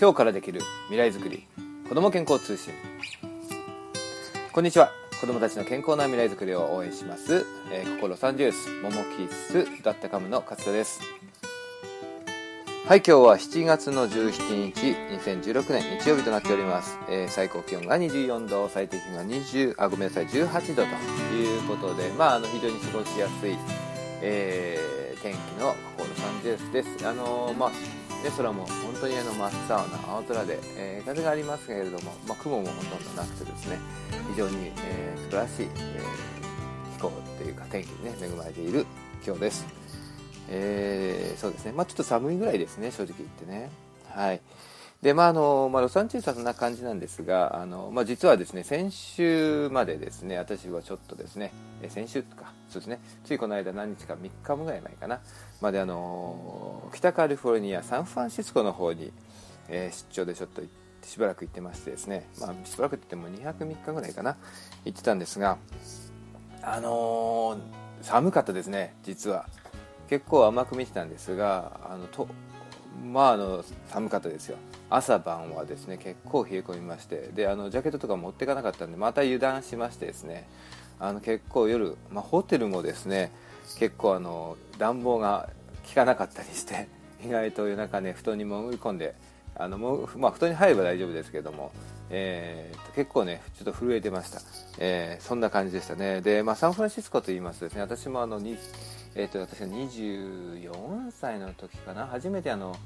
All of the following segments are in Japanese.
今日からできる未来づくり子ども健康通信。こんにちは。子どもたちの健康な未来づくりを応援します、えー、心サンジュースモモキッス歌ったカムの勝田です。はい今日は7月の17日2016年日曜日となっております、えー、最高気温が24度最低気温が20あごめんなさい18度ということでまああの非常に過ごしやすい、えー、天気の心サンジュースです。あのー、まあで空も本当にあの真っ青な青空で、えー、風がありますけれども、まあ、雲もほとんどなくてですね非常に、えー、素晴らしい、えー、気候というか天気に、ね、恵まれている今日です、えー、そうですね、まあ、ちょっと寒いぐらいですね正直言ってね。はい。でまああのまあ、ロサンゼルスはそんな感じなんですがあの、まあ、実はですね先週までですね私はちょっとですね先週とかそうですねついこの間何日か3日ぐらい前かなまであの北カリフォルニアサンフランシスコの方に、えー、出張でちょっとしばらく行ってましてですね、まあ、しばらくって言っても2泊3日ぐらいかな行ってたんですがあのー、寒かったですね実は。結構甘く見てたんですがあのとまああの寒かったですよ。朝晩はですね結構冷え込みましてであのジャケットとか持っていかなかったんでまた油断しましてですねあの結構夜、まあ、ホテルもですね結構あの暖房が効かなかったりして 意外と夜中ね布団に潜り込んであのもまあ、布団に入れば大丈夫ですけども、えー、結構ねちょっと震えてました、えー、そんな感じでしたね。で、まあ、サンフランシスコといいますとですね私もあの、えーと、私が24歳の時かな。初めてあの、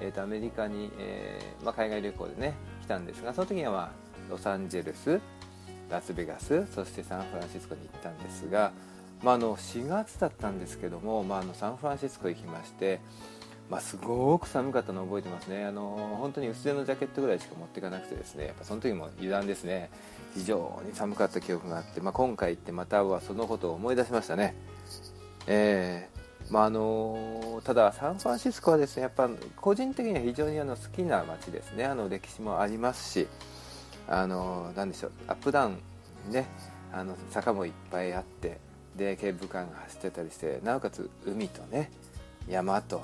えーと、アメリカに、えーまあ、海外旅行でね来たんですがその時には、まあ、ロサンゼルスラスベガスそしてサンフランシスコに行ったんですが、まあ、あの4月だったんですけども、まあ、あのサンフランシスコ行きまして、まあ、すごく寒かったのを覚えてますね。あの本当に薄手のジャケットぐらいしか持っていかなくてですねやっぱその時も油断ですね。非常に寒かった記憶があって、まあ、今回行ってまたはそのことを思い出しましたね。えー、まああのただサンフランシスコはですねやっぱ個人的には非常にあの好きな街ですね。あの歴史もありますしあの何でしょうアップダウンね。あの坂もいっぱいあってでケーブルカーが走ってたりしてなおかつ海とね山と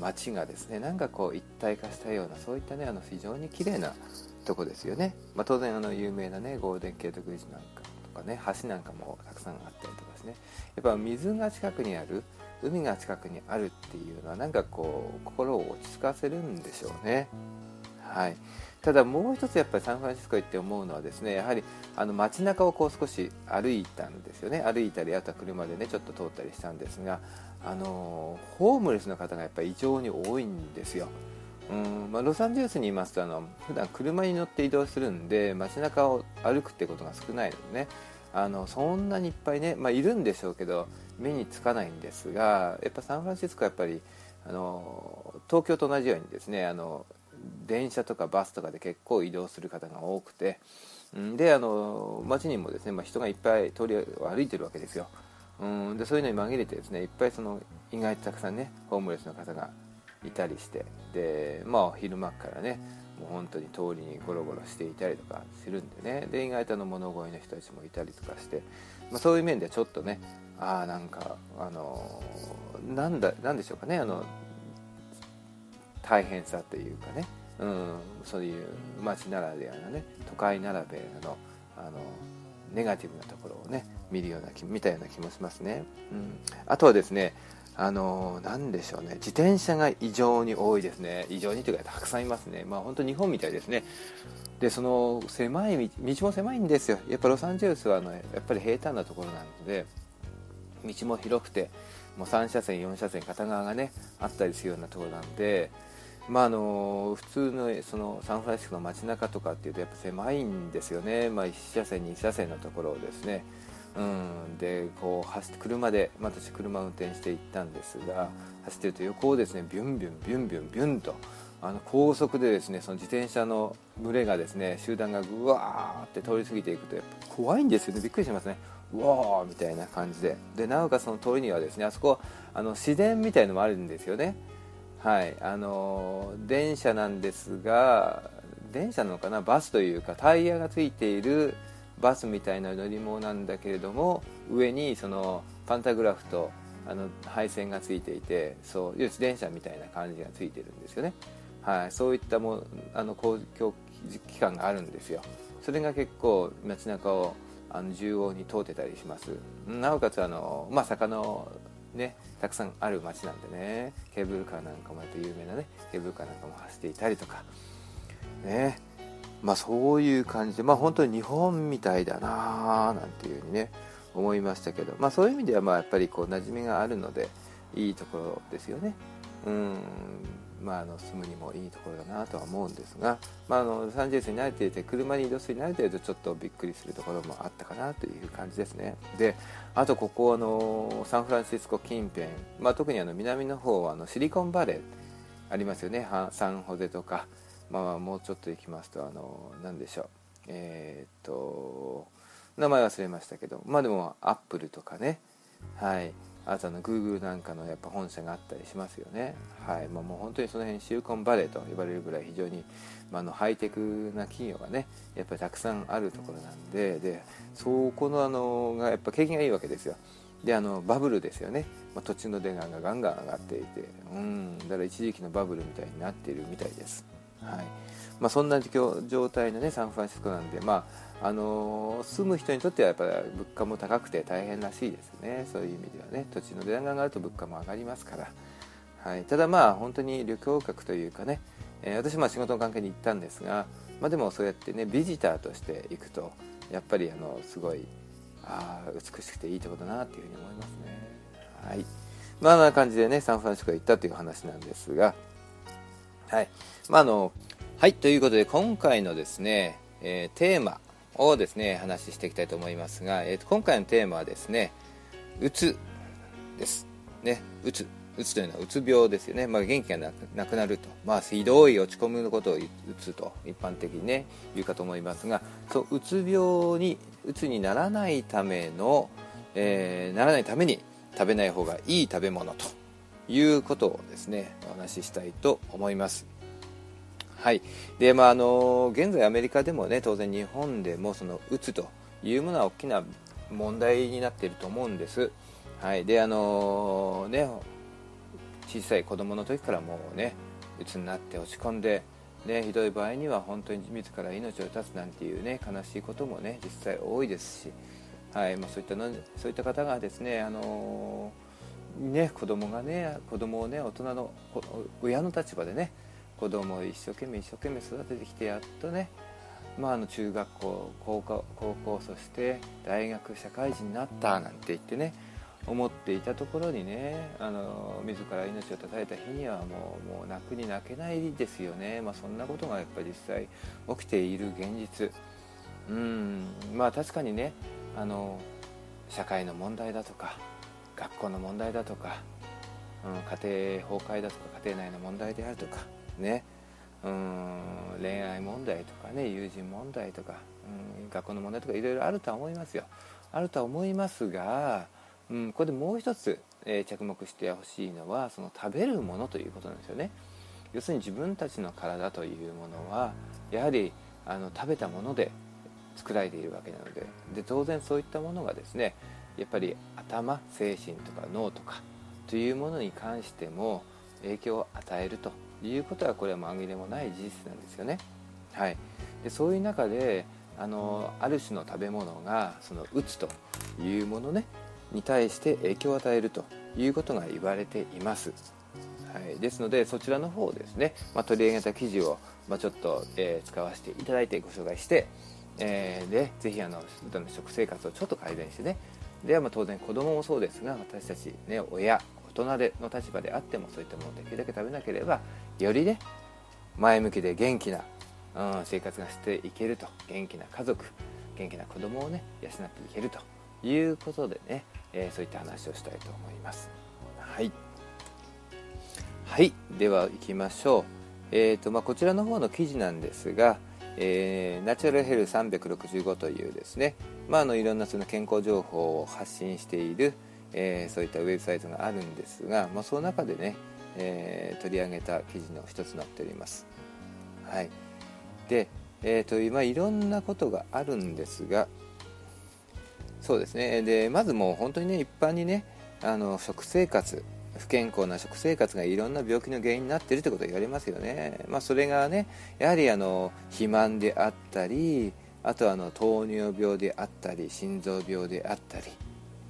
街がですねなんかこう一体化したようなそういったねあの非常に綺麗なとこですよね、まあ、当然あの有名なねゴールデンケートブリッジなんかとかね橋なんかもたくさんあったりとか。ですね。やっぱ水が近くにある海が近くにあるっていうのはなんかこう心を落ち着かせるんでしょうね。はい。ただもう一つやっぱりサンフランシスコ行って思うのはですねやはりあの街中をこう少し歩いたんですよね。歩いたりあとは車でねちょっと通ったりしたんですがあのホームレスの方がやっぱり異常に多いんですよ。うんまあ、ロサンゼルスにいますとあの普段車に乗って移動するんで街中を歩くってことが少ないのでねあのそんなにいっぱいね、まあ、いるんでしょうけど目につかないんですがやっぱサンフランシスコはやっぱりあの東京と同じようにですねあの電車とかバスとかで結構移動する方が多くてであの街にもですね、まあ、人がいっぱい通りを歩いてるわけですよ。うんでそういうのに紛れてですねいっぱいその意外とたくさんねホームレスの方がいたりしてでまあ昼間からねもう本当に通りにゴロゴロしていたりとかするんでね。で意外との物乞いの人たちもいたりとかして、まあ、そういう面ではちょっとねああなんかあのなんだなんでしょうかねあの大変さというかね、うん、そういう街ならではのね都会ならではのあのネガティブなところをね見るような見たような気もしますね、うん、あとはですねあの何でしょうね。自転車が異常に多いですね。異常にというかたくさんいますね。まあ本当日本みたいですね。でその狭い道も狭いんですよ。やっぱロサンゼルスはあのやっぱり平坦なところなので道も広くてもう3車線4車線片側がねあったりするようなところなんでまあ、あの普通のそのサンフランシスコの街中とかっていうとやっぱ狭いんですよね、まあ、1車線2車線のところをですね、うん、でこう走って車で、まあ、私車運転して行ったんですが走ってると横をですねビュンビュンビュンビュンビュンとあの高速でですねその自転車の群れがですね集団がぐわーって通り過ぎていくとやっぱ怖いんですよね。びっくりしますね。うわーみたいな感じで。でなおかつその通りにはですねあそこあの自然みたいのもあるんですよね。はい。あの電車なんですが電車なのかな？バスというかタイヤがついているバスみたいな乗り物なんだけれども上にそのパンタグラフとあの配線がついていてそう自転車みたいな感じがついてるんですよね。はい、そういったもあの公共機関があるんですよ。それが結構街中をあの縦横に通ってたりします。なおかつあの、まあ、坂のねたくさんある街なんでね。ケーブルカーなんかもやっぱ有名なねケーブルカーなんかも走っていたりとか。ね。まあそういう感じでまあ本当に日本みたいだななんていうふうにね思いましたけどまあそういう意味ではまあやっぱりこう馴染みがあるのでいいところですよね。うん。まあ、あの住むにもいいところだなとは思うんですが、まあ、あのサンジェイスに慣れていて車に移動するに慣れているとちょっとびっくりするところもあったかなという感じですね。であとここあのサンフランシスコ近辺、まあ、特にあの南の方はあのシリコンバレーありますよね。サンホゼとか、まあ、もうちょっと行きますとあの何でしょう。えー、っと名前忘れましたけどまあでもアップルとかね。はい。あとあの Google なんかのやっぱ本社があったりしますよね、はい。まあ、もう本当にその辺シリコンバレーと呼ばれるぐらい非常に、まあ、のハイテクな企業がねやっぱりたくさんあるところなんででそこのあのがやっぱ景気がいいわけですよ。であのバブルですよね、まあ、土地の値段がガンガン上がっていてうん。だから一時期のバブルみたいになっているみたいです、はい。まあ、そんな状態のねサンフランシスコなんでまああの住む人にとってはやっぱり物価も高くて大変らしいですね。そういう意味ではね。土地の値段が上がると物価も上がりますから、はい、ただまあ本当に旅行客というかね、えー、私も仕事の関係に行ったんですが、まあ、でもそうやってねビジターとして行くとやっぱりあのすごいあ美しくていいところだなっていうふうに思いますね。はい。まあ、な感じでねサンフランシスコ行ったという話なんですがはい。まああのはいということで今回のですね、えー、テーマをですね話していきたいと思いますが、えー、と今回のテーマはですねうつです。ねうつうつというのはうつ病ですよね、まあ、元気がなくなると、まあ、ひどい落ち込むことをうつと一般的にね言うかと思いますがそううつ病にうつにならないための、えー、ならないために食べない方がいい食べ物ということをですねお話ししたいと思います。はい。でまあ、あの現在アメリカでもね当然日本でもそのうつというものは大きな問題になっていると思うんです、はい。であのね、小さい子供の時からもうねうつになって落ち込んで、ね、ひどい場合には本当に自ら命を絶つなんていうね悲しいこともね実際多いですし、はい。まあ、そういったのそういった方がですねあのね子供がね子供をね大人の親の立場でね子供を一生懸命一生懸命育ててきてやっとね、まあ、あの中学校高校高校そして大学社会人になったなんて言ってね思っていたところにねあの自ら命を絶たれた日にはもうもう泣くに泣けないですよね、まあ、そんなことがやっぱり実際起きている現実。うん。まあ確かにねあの社会の問題だとか学校の問題だとか、うん、家庭崩壊だとか家庭内の問題であるとかね。うん恋愛問題とかね友人問題とか、うん、学校の問題とかいろいろあるとは思いますよ。あるとは思いますが、うん、ここでもう一つ、えー、着目してほしいのはその食べるものということなんですよね。要するに自分たちの体というものはやはりあの食べたもので作られているわけなのでで当然そういったものがですねやっぱり頭精神とか脳とかというものに関しても影響を与えると。いうことはこれは紛れもない事実なんですよね。はい、でそういう中であのある種の食べ物がそのうつというものねに対して影響を与えるということが言われています。はい、ですのでそちらの方をですね、まあ、取り上げた記事を、まあ、ちょっと、えー、使わせていただいてご紹介して、えー、でぜひあの食生活をちょっと改善してねではまあ当然子供もそうですが私たち、ね、親大人での立場であってもそういったものをできるだけ食べなければよりね前向きで元気な、うん、生活がしていけると元気な家族元気な子供をね養っていけるということでね、えー、そういった話をしたいと思いますはいはいでは行きましょうえーとまあ、こちらの方の記事なんですが、えー、ナチュラルヘル365というですね、まあ、あのいろんなその健康情報を発信している、えー、そういったウェブサイトがあるんですが、まあ、その中でね、えー、取り上げた記事の一つになっております。はい、で、えーとまあ、いろんなことがあるんですがそうですね。でまずもう本当にね一般にねあの食生活不健康な食生活がいろんな病気の原因になっているということが言われますよね、まあ、それがねやはりあの肥満であったりあとはあの糖尿病であったり心臓病であったり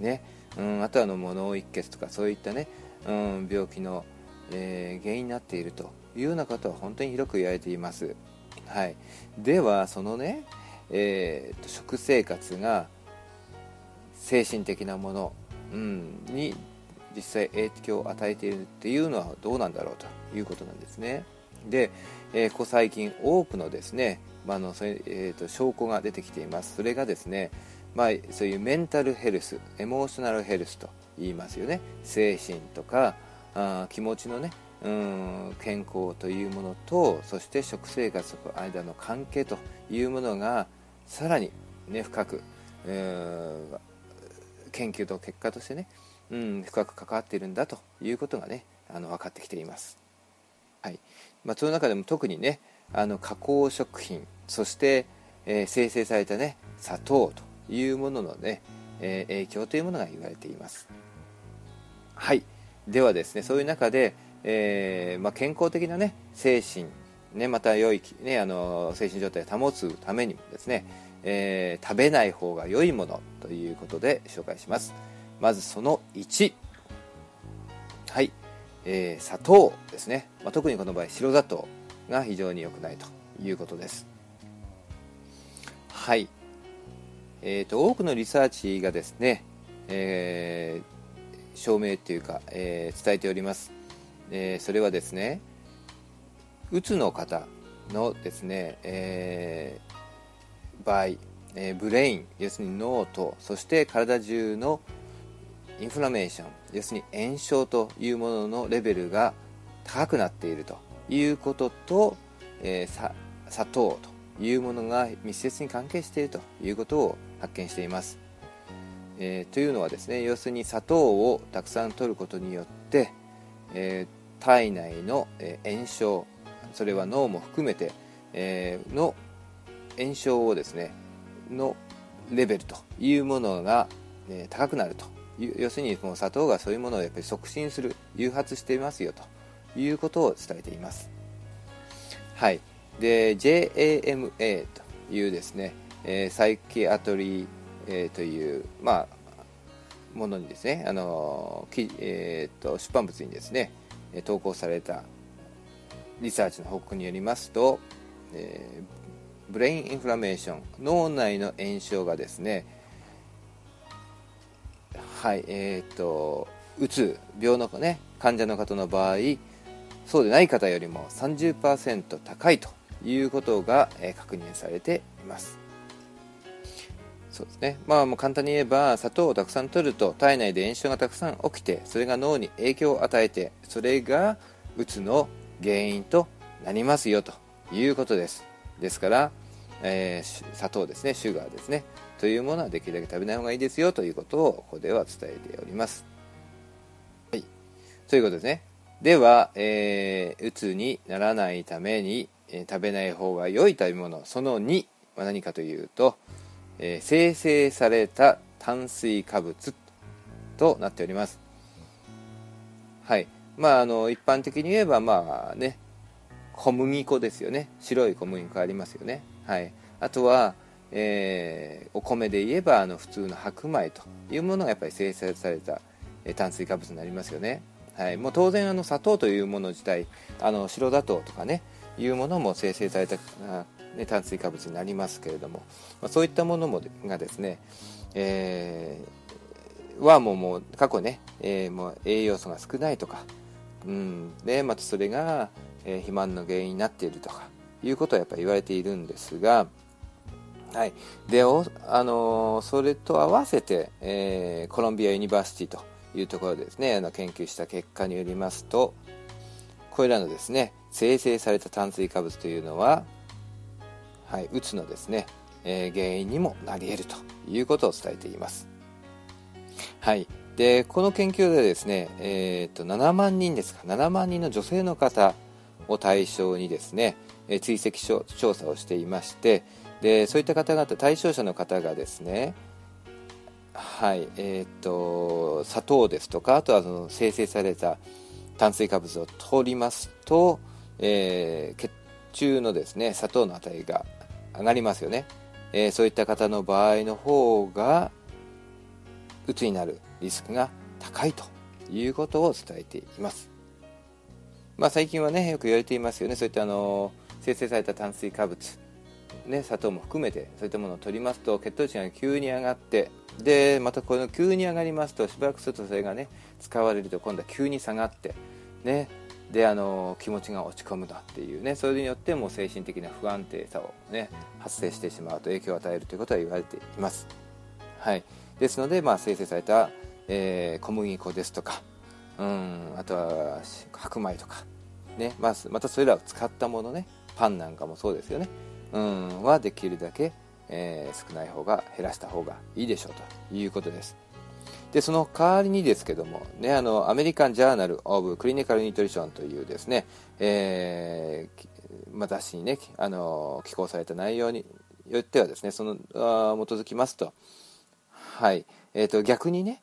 ね、うん、あとはの物脳一血とかそういったね、うん、病気の、えー、原因になっているというようなことは本当に広く言われています、はい、ではそのね、えー、食生活が精神的なもの、うん、に実際影響を与えているっていうのはどうなんだろうということなんですね。で、えー、ここ最近多くのですね、まあのそれえーと、証拠が出てきています。それがですね、まあ、そういうメンタルヘルスエモーショナルヘルスと言いますよね。精神とかあ気持ちのねうん健康というものとそして食生活との間の関係というものがさらに、ね、深く、えー、研究と結果としてね、うん、深く関わっているんだということがねあの分かってきています、はい。まあ、その中でも特にねあの加工食品そして、えー、生成されたね砂糖というもののね、えー、影響というものが言われています。はい。ではですねそういう中でえー、まあ、健康的な、ね、精神、ね、また良い、ね、あの精神状態を保つためにもですね、えー、食べない方が良いものということで紹介します。まずその1はい、えー、砂糖ですね、まあ、特にこの場合白砂糖が非常に良くないということです。はい。えーと、多くのリサーチがですね、えー、証明というか、えー、伝えております。えー、それはですねうつの方のですね、えー、場合、えー、ブレイン要するに脳とそして体中のインフラメーション要するに炎症というもののレベルが高くなっているということと、えー、砂糖というものが密接に関係しているということを発見しています、えー、というのはですね要するに砂糖をたくさん摂ることによって、えー体内の炎症それは脳も含めてえの炎症をですねのレベルというものがえ高くなると。要するにこの砂糖がそういうものをやっぱり促進する誘発していますよと。いうことを伝えています。はい。で JAMA というですね、えー、 psychiatry、えー、というまあものにですねあのき、えーと出版物にですね投稿されたリサーチの報告によりますと、えー、 brain inflammation 脳内の炎症がですねはいえー、とうつ病の、ね、患者の方の場合そうでない方よりも30%高いということが、えー、確認されています。そうですね。まあもう簡単に言えば砂糖をたくさん摂ると体内で炎症がたくさん起きてそれが脳に影響を与えてそれがうつの原因となりますよということです。ですから、えー、砂糖ですね。シュガーですね。というものはできるだけ食べない方がいいですよということをここでは伝えております、はい、ということですね。では、えー、うつにならないために、えー、食べない方が良い食べ物その2は何かというとえー、生成された炭水化物となっております。はい。まああの一般的に言えばまあね小麦粉ですよね。白い小麦粉ありますよね。はい。あとは、えー、お米で言えばあの普通の白米というものがやっぱり生成された、えー、炭水化物になりますよね。はい、もう当然あの砂糖というもの自体あの白砂糖とかねいうものも生成されたね、炭水化物になりますけれども、まあ、そういったものもがですね、えー、はもうもう過去ね、えー、もう栄養素が少ないとか、うん、でまたそれが、えー、肥満の原因になっているとかいうことはやっぱり言われているんですが、はい、であのそれと合わせて、えー、コロンビアユニバーシティというところでですねあの研究した結果によりますとこれらのですね生成された炭水化物というのははい、うつのですね、えー、原因にもなり得るということを伝えています。はい、でこの研究でですね、えーと、7万人ですか7万人の女性の方を対象にですね、えー、追跡調査をしていましてでそういった方々対象者の方がですねはいえー、っと砂糖ですとかあとはその生成された炭水化物を取りますと、えー、血中のですね砂糖の値が上がりますよね、えー、そういった方の場合の方がうつになるリスクが高いということを伝えています、まあ、最近はねよく言われていますよね。そういったあの生成された炭水化物。ね、砂糖も含めてそういったものを取りますと血糖値が急に上がってでまたこの急に上がりますとしばらくするとそれがね使われると今度は急に下がってねであの気持ちが落ち込むだっていうねそれによってもう精神的な不安定さをね発生してしまうと影響を与えるということは言われています。はい、ですので、まあ、生成された、えー、小麦粉ですとかうんあとは白米とか、ねまあ、またそれらを使ったものねパンなんかもそうですよね。うんはできるだけ、えー、少ない方が減らした方がいいでしょうということです。でその代わりにですけども、ね、あのアメリカン・ジャーナル・オブ・クリニカル・ニュートリションというですね、えーまあ、雑誌にねあの寄稿された内容によってはですねそのあ基づきますと,、はい。えーと、逆にね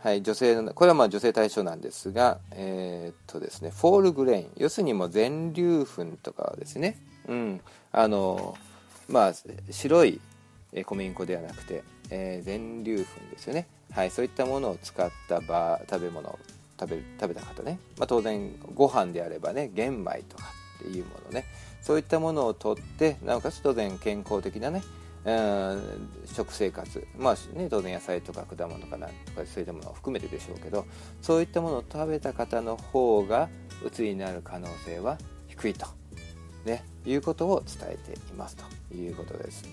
はい、女性のこれはまあ女性対象なんですが、えー、とですね、 whole grain 要するにもう全粒粉とかですね、うん、あのまあ白い小麦粉ではなくて、えー、全粒粉ですよね、はい、そういったものを使った場食べ物を食べ食べた方ね、まあ、当然ご飯であればね玄米とかっていうものね。そういったものをとってなおかつ当然健康的なね食生活。まあね当然野菜とか果物かなとかそういったものを含めてでしょうけどそういったものを食べた方の方がうつになる可能性は低いと。ね、いうことを伝えていますということです。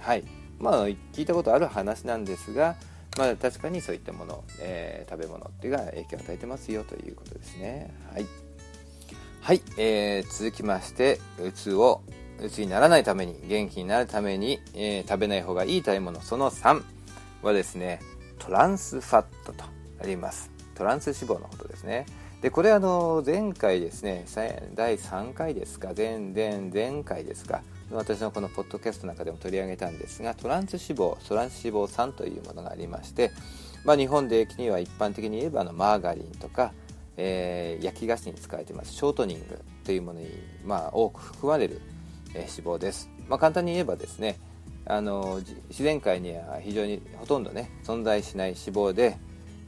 はい。まあ、聞いたことある話なんですが、まあ、確かにそういったもの、えー、食べ物っていうが影響を与えてますよということですね。はい。はい、えー、続きまして、うつを、うつにならないために、元気になるために、えー、食べない方がいい食べ物、その3はですね、トランスファットとあります。トランス脂肪のことですね。でこれあの前回ですね第3回ですか前前前回ですか私のこのポッドキャストの中でも取り上げたんですがトランス脂肪トランス脂肪酸というものがありまして、まあ、日本でには一般的に言えばあのマーガリンとか、えー、焼き菓子に使われていますショートニングというものに、まあ、多く含まれる、えー、脂肪です、まあ、簡単に言えばですねあの自然界には非常にほとんどね存在しない脂肪で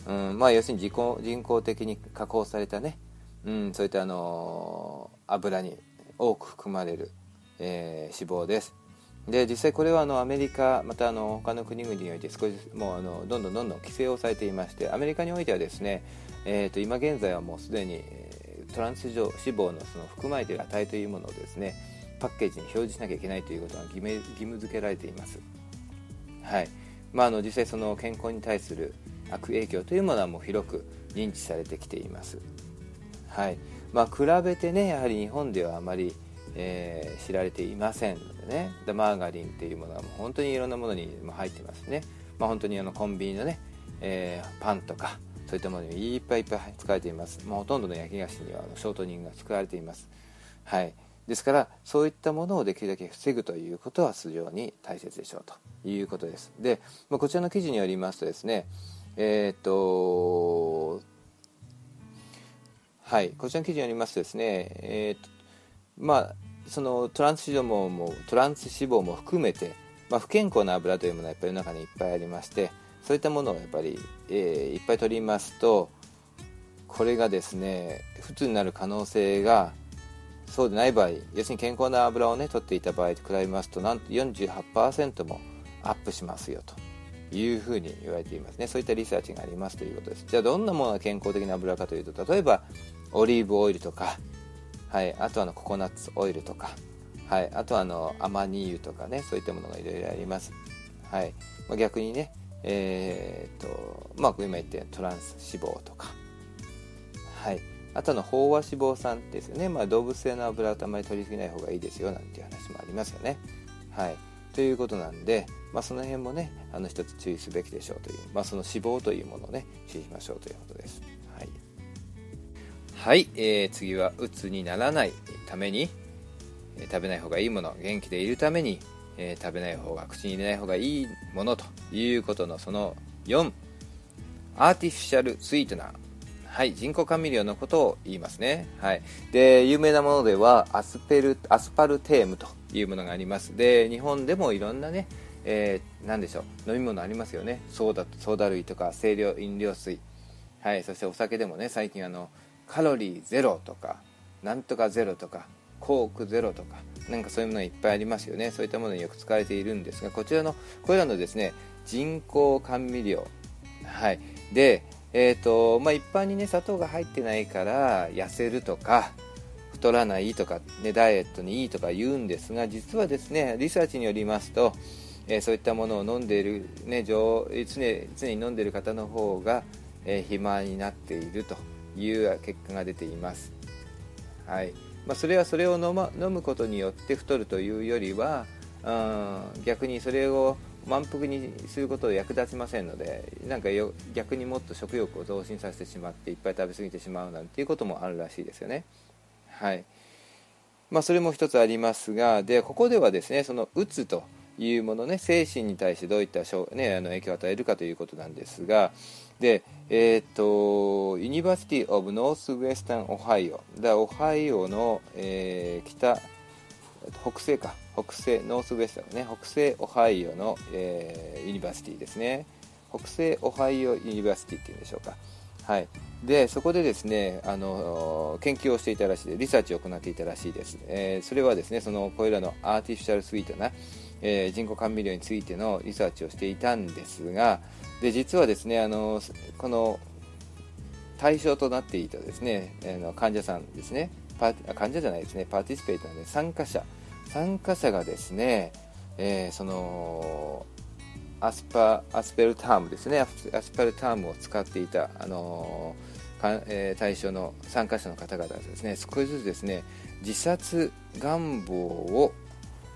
うんまあ、要するに自己人工的に加工されたね、うん、そういったあの油に多く含まれる、えー、脂肪ですで実際これはあのアメリカまたあの他の国々において少しもうあのどんどんどんどん規制をされていましてアメリカにおいてはですね、えー、と今現在はもうすでにトランス脂肪のその含まれている値というものをですねパッケージに表示しなきゃいけないということが義務義務付けられています。はいまあ、あの実際その健康に対する悪影響というものはもう広く認知されてきています。はいまあ、比べてねやはり日本ではあまり、えー、知られていませんのでね。でマーガリンっていうものはもう本当にいろんなものに入ってますね、まあ、本当にあのコンビニのね、えー、パンとかそういったものにいっぱいいっぱい使われています、まあ、ほとんどの焼き菓子にはあのショートニングが使われています。はい。ですからそういったものをできるだけ防ぐということは非常に大切でしょうということです。で、まあ、こちらの記事によりますとですねえっ、とはい。こちらの記事によりますとですねえっ、とまあそのトランス脂肪もトランス脂肪も含めて、まあ、不健康な油というものはやっぱり世の中にいっぱいありましてそういったものをやっぱり、えー、いっぱい取りますとこれがですね普通になる可能性がそうでない場合要するに健康な油をね取っていた場合と比べますとなんと48%もアップしますよと。いうふうに言われていますね。そういったリサーチがありますということです。じゃあどんなものが健康的な油かというと例えばオリーブオイルとか、はい、あとはのココナッツオイルとか、はい、あとあのアマニ油とかねそういったものがいろいろあります、はい。まあ、逆にねえー、っとまあ今言ってトランス脂肪とか。はい。あとの飽和脂肪酸ですよね、まあ、動物性の油はあまり取りすぎない方がいいですよなんていう話もありますよね。はい。ということなんで、まあ、その辺もねあの一つ注意すべきでしょうという、まあ、その脂肪というものをね注意しましょうということです。はい、えー、次はうつにならないために、えー、食べない方がいいもの元気でいるために、えー、食べない方が口に入れない方がいいものということのその4アーティフィシャルスイートナーはい人工甘味料のことを言いますね。はい。で有名なものではアスペルアスパルテームというものがあります。で日本でもいろんなねえー、何でしょう飲み物ありますよね。ソーダソーダ類とか清涼飲料水。はいそしてお酒でもね最近あのカロリーゼロとかなんとかゼロとかコークゼロとかなんかそういうものいっぱいありますよね。そういったものによく使われているんですがこちらのこれらのですね人工甘味料。はい。でえーとまあ、一般にね砂糖が入ってないから痩せるとか太らないとか、ね、ダイエットにいいとか言うんですが実はですねリサーチによりますと、えー、そういったものを飲んでいる、ね、常常常に飲んでいる方の方が、えー、肥満になっていると。いう結果が出ています、はい。まあ、それはそれを飲,、ま、飲むことによって太るというよりはうん逆にそれを満腹にすることは役立ちませんのでなんかよ逆にもっと食欲を増進させてしまっていっぱい食べ過ぎてしまうなんていうこともあるらしいですよね。はい。まあ、それも一つありますがでここではですねそのうつというものね精神に対してどういった、ね、あの影響を与えるかということなんですがで、えーと、 University of Northwestern Ohio だオハイオの、えー、北北西か。北西 Northwestern ね。北西オハイオの、えー、 University ですね。北西オハイオ University っていうんでしょうか。はい。でそこでですねあの研究をしていたらしい。でリサーチを行っていたらしいです、えー、それはですねそのこれらの artificial sweet な、えー、人工甘味料についてのリサーチをしていたんですがで実はですねあのこの対象となっていたですね、えー、の患者さんですねパ患者じゃないですねパーティスペイトの、ね、参加者参加者がですね、えー、そのアスパアスペルタームですねアスパルタームを使っていた、あのーえー、対象の参加者の方々ですね少しずつですね自殺願望を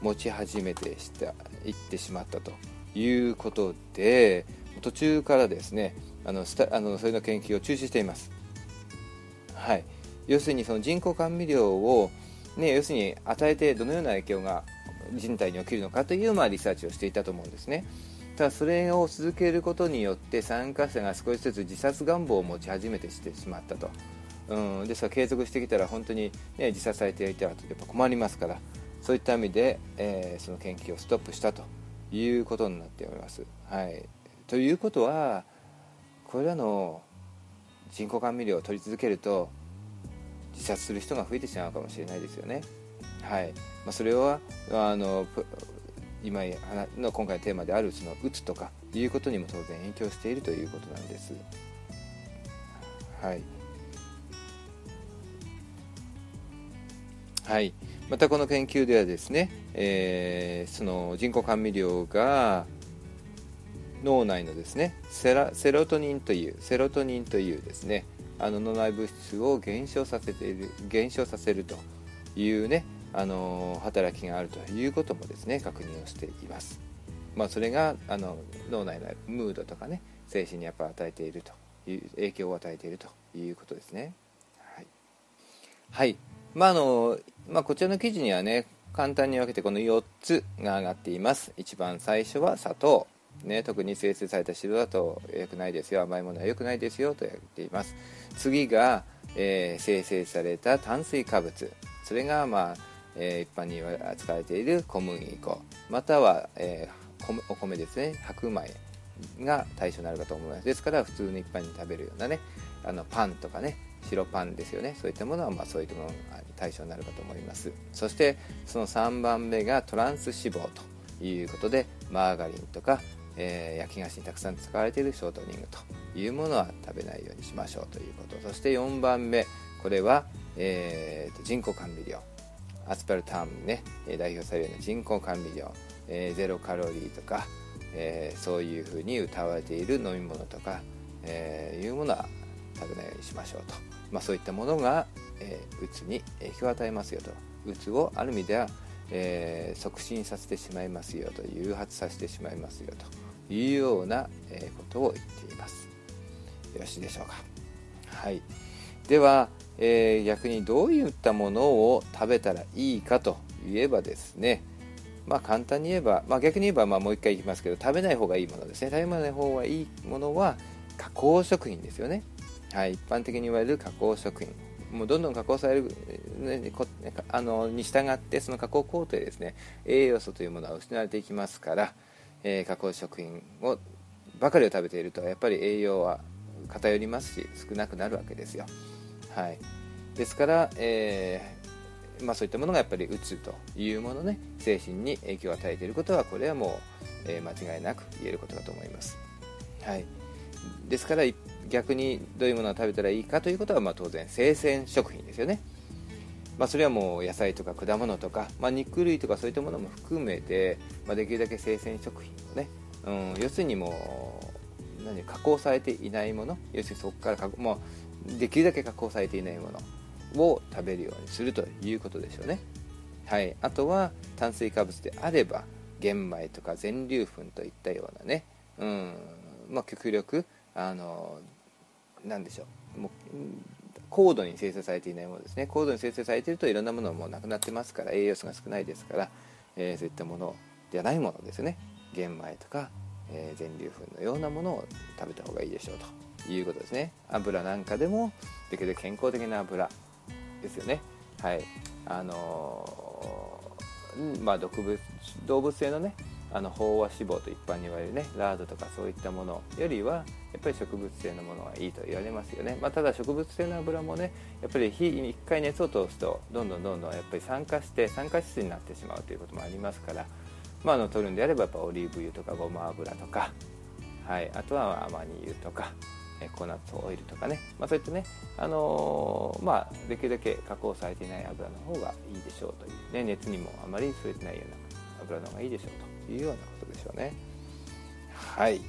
持ち始めてしたいってしまったということで途中からですねあのスタあのそれの研究を中止しています。はい、要するにその人工甘味料をね、要するに与えてどのような影響が人体に起きるのかという、まあ、リサーチをしていたと思うんですね。ただそれを続けることによって参加者が少しずつ自殺願望を持ち始めてしてしまったと、うん、ですから継続してきたら本当に、ね、自殺されていたらやっぱ困りますから。そういった意味で、えー、その研究をストップしたということになっております。はい、ということはこれらの人工甘味料を取り続けると自殺する人が増えてしまうかもしれないですよね。はいまあ、それはあの今の今回のテーマであるそのうつとかいうことにも当然影響しているということなんです。はい、はい、またこの研究ではですね、えー、その人工甘味料が脳内のですねセロトニンというセロトニンというですねあの脳内物質を減少させている減少させるというねあの働きがあるということもですね確認をしています。まあ、それがあの脳内のムードとかね精神にやっぱ与えているという影響を与えているということですね。はい、はいまああのまあ、こちらの記事にはね簡単に分けてこの4つが上がっています。一番最初は砂糖。ね、特に精製された白だと良くないですよ。甘いものは良くないですよと言っています。次が、えー、生成された炭水化物。それが、まあえー、一般に扱われている小麦粉。または、えー、お米ですね。白米。が対象になるかと思います。ですから普通に一般に食べるようなねあのパンとかね白パンですよね。そういったものはまあそういったものが対象になるかと思います。そしてその3番目がトランス脂肪ということでマーガリンとかえー、焼き菓子にたくさん使われているショートニングというものは食べないようにしましょうということ。そして4番目これは、えー、と人工甘味料。アスパルタームね代表されるような人工甘味料、えー、ゼロカロリーとか、えー、そういうふうに歌われている飲み物とか、えー、いうものは食べないようにしましょうと、まあ、そういったものが、えー、うつに影響を与えますよと。うつをある意味ではえー、促進させてしまいますよと誘発させてしまいますよと。いうような、えことを言っています。よろしいでしょうか。はい。では、え、逆にどういったものを食べたらいいかといえばですねまあ、簡単に言えば、まあ、逆に言えばまあもう一回言いますけど食べない方がいいものですね。食べない方がいいものは加工食品ですよね、はい、一般的に言われる加工食品。もうどんどん加工される、ね、あのに従ってその加工工程ですね。栄養素というものは失われていきますから、えー、加工食品をばかりを食べているとやっぱり栄養は偏りますし少なくなるわけですよ、はい、ですから、えー、まあ、そういったものがやっぱりうつというものね精神に影響を与えていることはこれはもう、えー、間違いなく言えることだと思います、はい、ですから逆にどういうものを食べたらいいかということは、まあ、当然生鮮食品ですよね、まあ、それはもう野菜とか果物とか、まあ、肉類とかそういったものも含めて、まできるだけ生鮮食品をね、うん、要するにもう何加工されていないもの要するにそこからもうできるだけ加工されていないもの。を食べるようにするということでしょうね、はい、あとは炭水化物であれば玄米とか全粒粉といったようなね、うん。まあ、極力あの何でしょう。もう高度に生成されていないものですね。高度に生成されているといろんなものもなくなってますから栄養素が少ないですから、えー、そういったものではないものですね。玄米とか、えー、全粒粉のようなものを食べた方がいいでしょうということですね。油なんかでもできる健康的な油ですよね。はい。あのー、まあ毒物動物性のねあの飽和脂肪と一般に言われるねラードとかそういったものよりはやっぱり植物性のものがいいと言われますよね、まあ、ただ植物性の油もねやっぱり火1回熱を通すとどんどんどんどんやっぱり酸化して酸化質になってしまうということもありますから、まあ、あの取るんであればやっぱオリーブ油とかごま油とか、はい、あとはアマニ油とかコナッツオイルとかね、まあ、そういったね、あのー、まあ、できるだけ加工されていない油の方がいいでしょうという、ね、熱にもあまり触れてないような油の方がいいでしょうというようなことでしょうね。はい。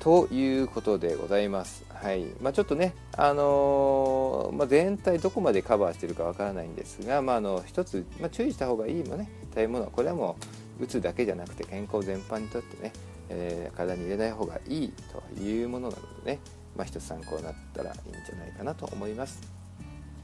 ということでございます。はい。まあ、ちょっとね、あのー、まあ、全体どこまでカバーしてるかわからないんですが、まあ、あの一つ、ま、注意した方がいいもね食べ物。これはもううつだけじゃなくて健康全般にとってね、えー、体に入れない方がいいというものなのでね、まあ、一つ参考になったらいいんじゃないかなと思います。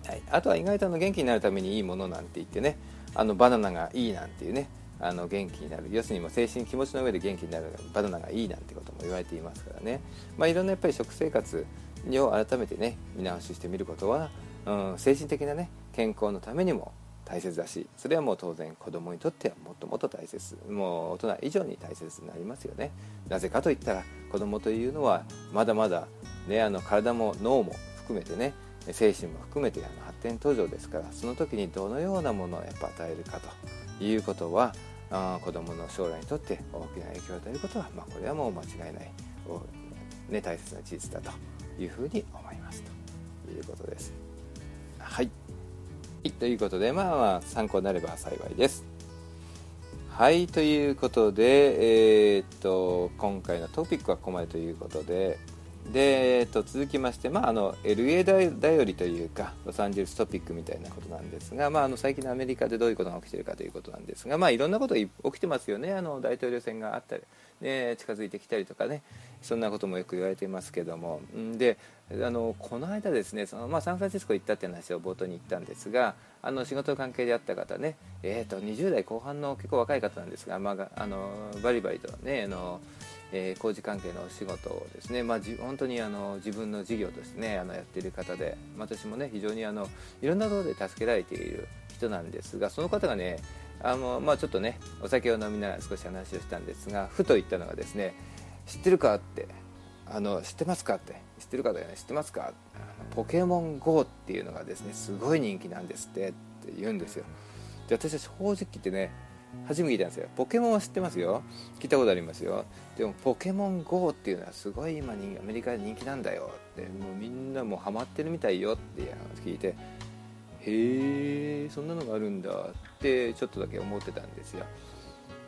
はい、あとは意外とあの元気になるためにいいものなんて言ってねあのバナナがいいなんていうねあの元気になる。要するにも精神気持ちの上で元気になるバナナがいいなんてことも言われていますからね、まあ、いろんなやっぱり食生活を改めてね見直ししてみることは、うん、精神的なね健康のためにも大切だしそれはもう当然子供にとってはもっともっと大切もう大人以上に大切になりますよね。なぜかといったら子供というのはまだまだ、ね、あの体も脳も含めてね精神も含めてあの発展途上ですからその時にどのようなものをやっぱ与えるかということはあ子どもの将来にとって大きな影響を与えることは、まあ、これはもう間違いない、ね、大切な事実だというふうに思いますということです。はい、ということで、まあ、まあ参考になれば幸いです。はいということで、えー、っと今回のトピックはここまでということで、で、えっと、続きまして、まあ、あの LA だよりというかロサンゼルストピックみたいなことなんですが、まあ、あの最近のアメリカでどういうことが起きているかということなんですが、まあ、いろんなこと起きてますよね。あの大統領選があったり、ね、近づいてきたりとかねそんなこともよく言われていますけども。であのこの間ですねその、まあ、サンフランシスコ行ったっていう話を冒頭に言ったんですがあの仕事関係であった方ね、えーと、20代後半の結構若い方なんですが、まあ、あのバリバリとねあのえー、工事関係のお仕事をですね、まあ、じ本当にあの自分の事業としてねあのやっている方で私もね非常にあのいろんなところで助けられている人なんですがその方がねあの、まあ、ちょっとねお酒を飲みながら少し話をしたんですがふと言ったのがですね知ってるかってあの知ってますかって知ってるかだよね知ってますか？ポケモン GO っていうのがですねすごい人気なんですってって言うんですよ。で私は正直言ってね初めて聞いたんですよ。ポケモンは知ってますよ。聞いたことありますよ。でもポケモン GO っていうのはすごい今にアメリカで人気なんだよ。ってもうみんなもうハマってるみたいよ。っていう話聞いてへえそんなのがあるんだ。ってちょっとだけ思ってたんですよ、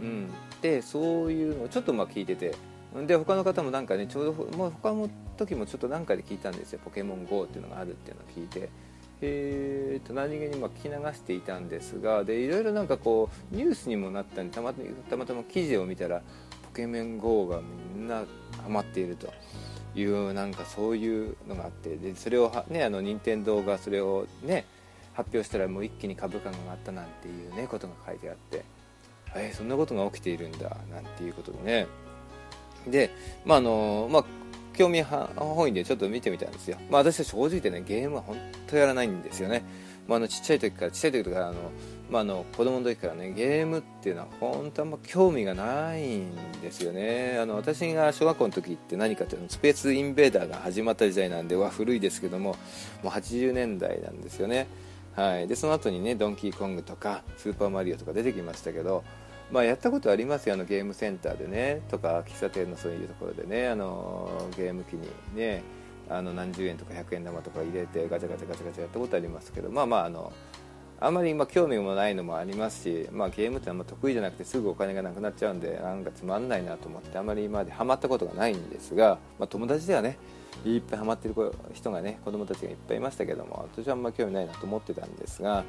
うん、でそういうのをちょっとまあ聞いてて。で他の方もなんかねちょうど、まあ、他の時もちょっと何かで聞いたんですよ。ポケモン GO っていうのがあるっていうのを聞いて。えー、と何気にま聞き流していたんですがでいろいろなんかこうニュースにもなったんでたまたま記事を見たらポケモン GO がみんなハマっていると。いうなんかそういうのがあってでそれをねあの任天堂がそれをね発表したらもう一気に株価が上がったなんていうねことが書いてあって。えー、そんなことが起きているんだなんていうことでね。でまああのまあ興味本位でちょっと見てみたんですよ、まあ、私は正直言ってねゲームは本当やらないんですよね、まあ、あのちっちゃい時からちっちゃい時とかあの、まあ、あの子供の時からねゲームっていうのは本当あんま興味がないんですよね。あの私が小学校の時って何かっていうとスペースインベーダーが始まった時代なんでは古いですけどももう80年代なんですよね。はい、でその後にねドンキーコングとかスーパーマリオとか出てきましたけどまあ、やったことありますよあのゲームセンターでねとか喫茶店のそういうところでねあのゲーム機にねあの何十円とか100円玉とか入れてガチャガチャガチャガチャやったことありますけどまあまああのあんまり今興味もないのもありますし、まあ、ゲームってあんま得意じゃなくてすぐお金がなくなっちゃうんでなんかつまんないなと思ってあんまり今までハマったことがないんですが、まあ、友達ではねいっぱいハマってる人がね子供たちがいっぱいいましたけども私はあんま興味ないなと思ってたんですが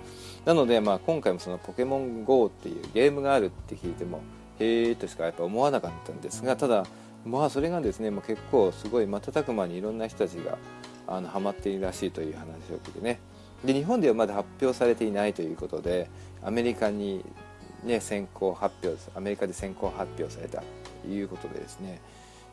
なのでまあ今回もその「ポケモン GO」っていうゲームがあるって聞いてもへえとしかやっぱ思わなかったんですがただまあそれがですねもう結構すごい瞬く間にいろんな人たちがあのハマっているらしいという話を聞いてね。で日本ではまだ発表されていないということでアメリカに、ね、先行発表アメリカで先行発表されたということでですね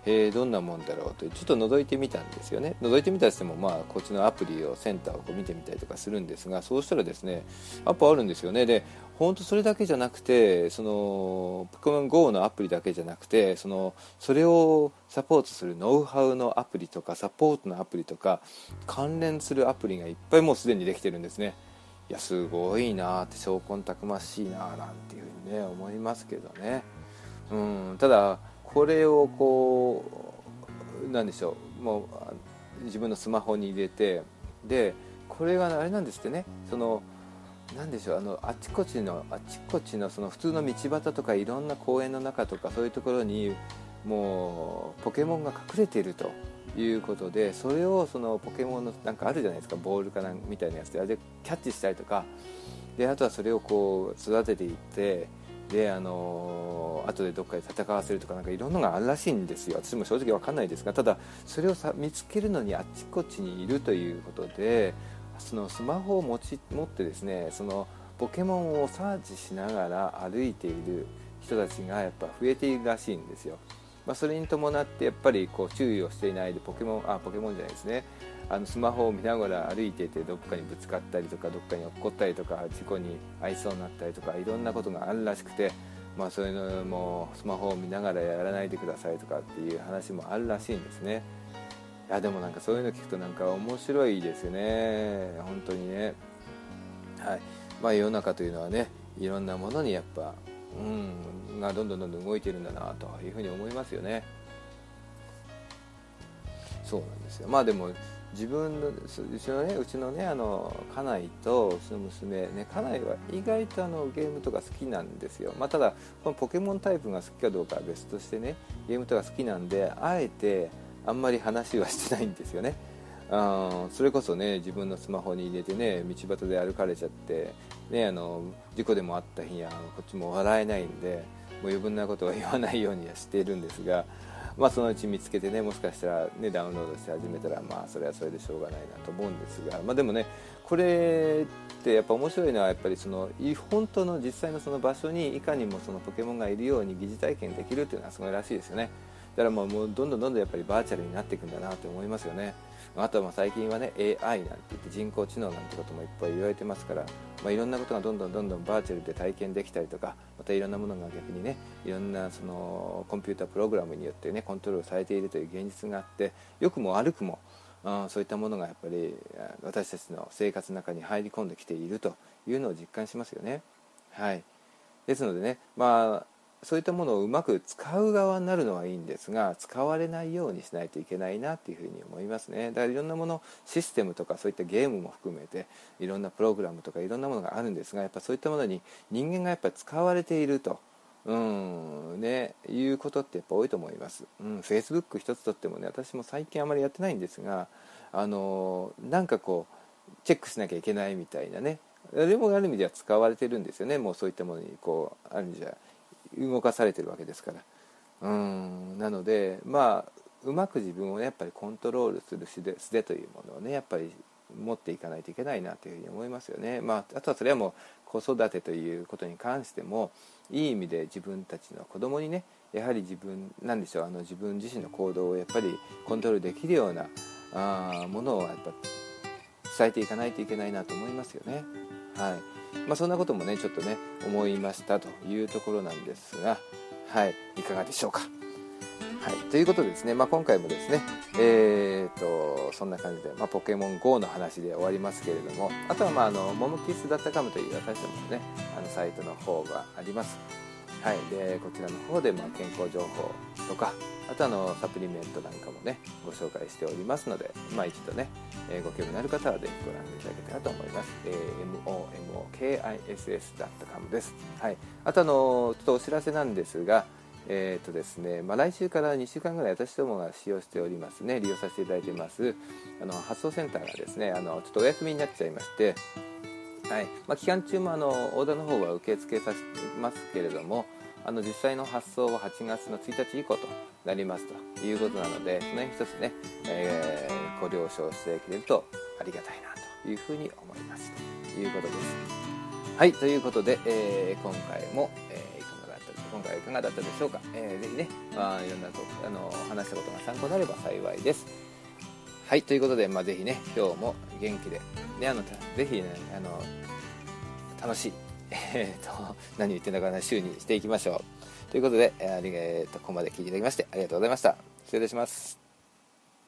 えー、どんなもんだろう？とちょっと覗いてみたんですよね。覗いてみたりしてもまあこっちのアプリをセンターをこう見てみたりとかするんですがそうしたらですねアプあるんですよね。で本当それだけじゃなくてそのポケモン GO のアプリだけじゃなくてそのそれをサポートするノウハウのアプリとかサポートのアプリとか関連するアプリがいっぱいもうすでにできてるんですね。いやすごいなって証拠たくましいななんていうふうにね思いますけどね。うんただこれをこうなんでしょうもう自分のスマホに入れてでこれがあれなんですってねその何でしょうあのあちこちのあちこちのその普通の道端とかいろんな公園の中とかそういうところにもうポケモンが隠れているということでそれをそのポケモンのなんかあるじゃないですかボールかなんみたいなやつであれでキャッチしたりとかであとはそれをこう育てていってであの後でどっかで戦わせるとかなんかいろんなのがあるらしいんですよ。私も正直分かんないですがただそれをさ見つけるのにあちこちにいるということでそのスマホを持ち持ってですねそのポケモンをサーチしながら歩いている人たちがやっぱ増えているらしいんですよ、まあ、それに伴ってやっぱりこう注意をしていないでポケモンあポケモンじゃないですね。あのスマホを見ながら歩いててどっかにぶつかったりとかどっかに落っこったりとか事故に遭いそうになったりとかいろんなことがあるらしくて、まあ、そういうのもスマホを見ながらやらないでくださいとかっていう話もあるらしいんですね。いやでもなんかそういうの聞くとなんか面白いですよね。本当にね。はい。まあ世の中というのはねいろんなものにやっぱうんがどんどんどんどん動いてるんだなというふうに思いますよね。そうなんですよ。まあでも自分のうちのねうちのねあの家内とうちの娘ね家内は意外とあのゲームとか好きなんですよ。まあただこのポケモンタイプが好きかどうかは別としてねゲームとか好きなんであえてあんまり話はしてないんですよね。あそれこそね自分のスマホに入れてね道端で歩かれちゃって、ね、あの事故でもあった日にはこっちも笑えないんでもう余分なことは言わないようにはしているんですがまあ、そのうち見つけてねもしかしたら、ね、ダウンロードして始めたらまあそれはそれでしょうがないなと思うんですが、まあ、でもねこれってやっぱ面白いのはやっぱりその本当の実際のその場所にいかにもそのポケモンがいるように疑似体験できるっていうのはすごいらしいですよね。だからもうどんどんどんどんやっぱりバーチャルになっていくんだなと思いますよね。あとは最近はね AI なんて言って人工知能なんてこともいっぱい言われてますから、まあ、いろんなことがどんどんどんどんバーチャルで体験できたりとかまたいろんなものが逆にねいろんなそのコンピュータープログラムによってねコントロールされているという現実があって良くも悪くもあそういったものがやっぱり私たちの生活の中に入り込んできているというのを実感しますよね。はい、ですのでね、まあ、そういったものをうまく使う側になるのはいいんですが使われないようにしないといけないなっていうふうに思いますねだからいろんなものシステムとかそういったゲームも含めていろんなプログラムとかいろんなものがあるんですがやっぱそういったものに人間がやっぱ使われていると。うんね、いうことってやっぱ多いと思います。うん、Facebook 一つとってもね私も最近あまりやってないんですがあのなんかこうチェックしなきゃいけないみたいなねでもある意味では使われてるんですよねもうそういったものにこうある意味じゃ動かされてるわけですからうんなのでまあうまく自分をねやっぱりコントロールする素手素手というものをねやっぱり持っていかないといけないなというふうに思いますよね。まあ、あとはそれはもう子育てということに関してもいい意味で自分たちの子供にねやはり自分なんでしょうあの自分自身の行動をやっぱりコントロールできるようなあものをやっぱ伝えていかないといけないなと思いますよね。はいまあ、そんなこともねちょっとね思いましたというところなんですが、はい、いかがでしょうか。はい、ということでですね、まあ、今回もですね、えーと、そんな感じで、まあ、ポケモン GO の話で終わりますけれどもあとは、まあ、あのモモキスダッタカムという私どものねあのサイトの方があります。はい、でこちらの方で、ま、健康情報とかあとあのサプリメントなんかもねご紹介しておりますので、まあ、一度ね、えー、ご興味のある方はぜひご覧いただけたらと思います、えー、momokiss.com です、はい、あとあのちょっとお知らせなんですがえーとですねまあ、来週から2週間ぐらい私どもが使用しておりますね。利用させていただいてますあの発送センターがですねあのちょっとお休みになっちゃいましてはい。まあ、期間中もあのオーダーの方は受け付けさせますけれどもあの実際の発送は8月の1日以降となりますということなのでその辺一つね、えー、ご了承してくれるとありがたいなというふうに思いますということです。はいということで、えー、今回も、えー、いかがだった今回はいかがだったでしょうか、えー、ぜひね、まあ、いろんなとあの話したことが参考になれば幸いです。はいということで、まあ、ぜひね今日も元気で、ね、あのぜひねあの楽しい、えーと、何言ってんだかな週にしていきましょう。ということで、えー、とここまで聞いていただきましてありがとうございました。失礼いたします。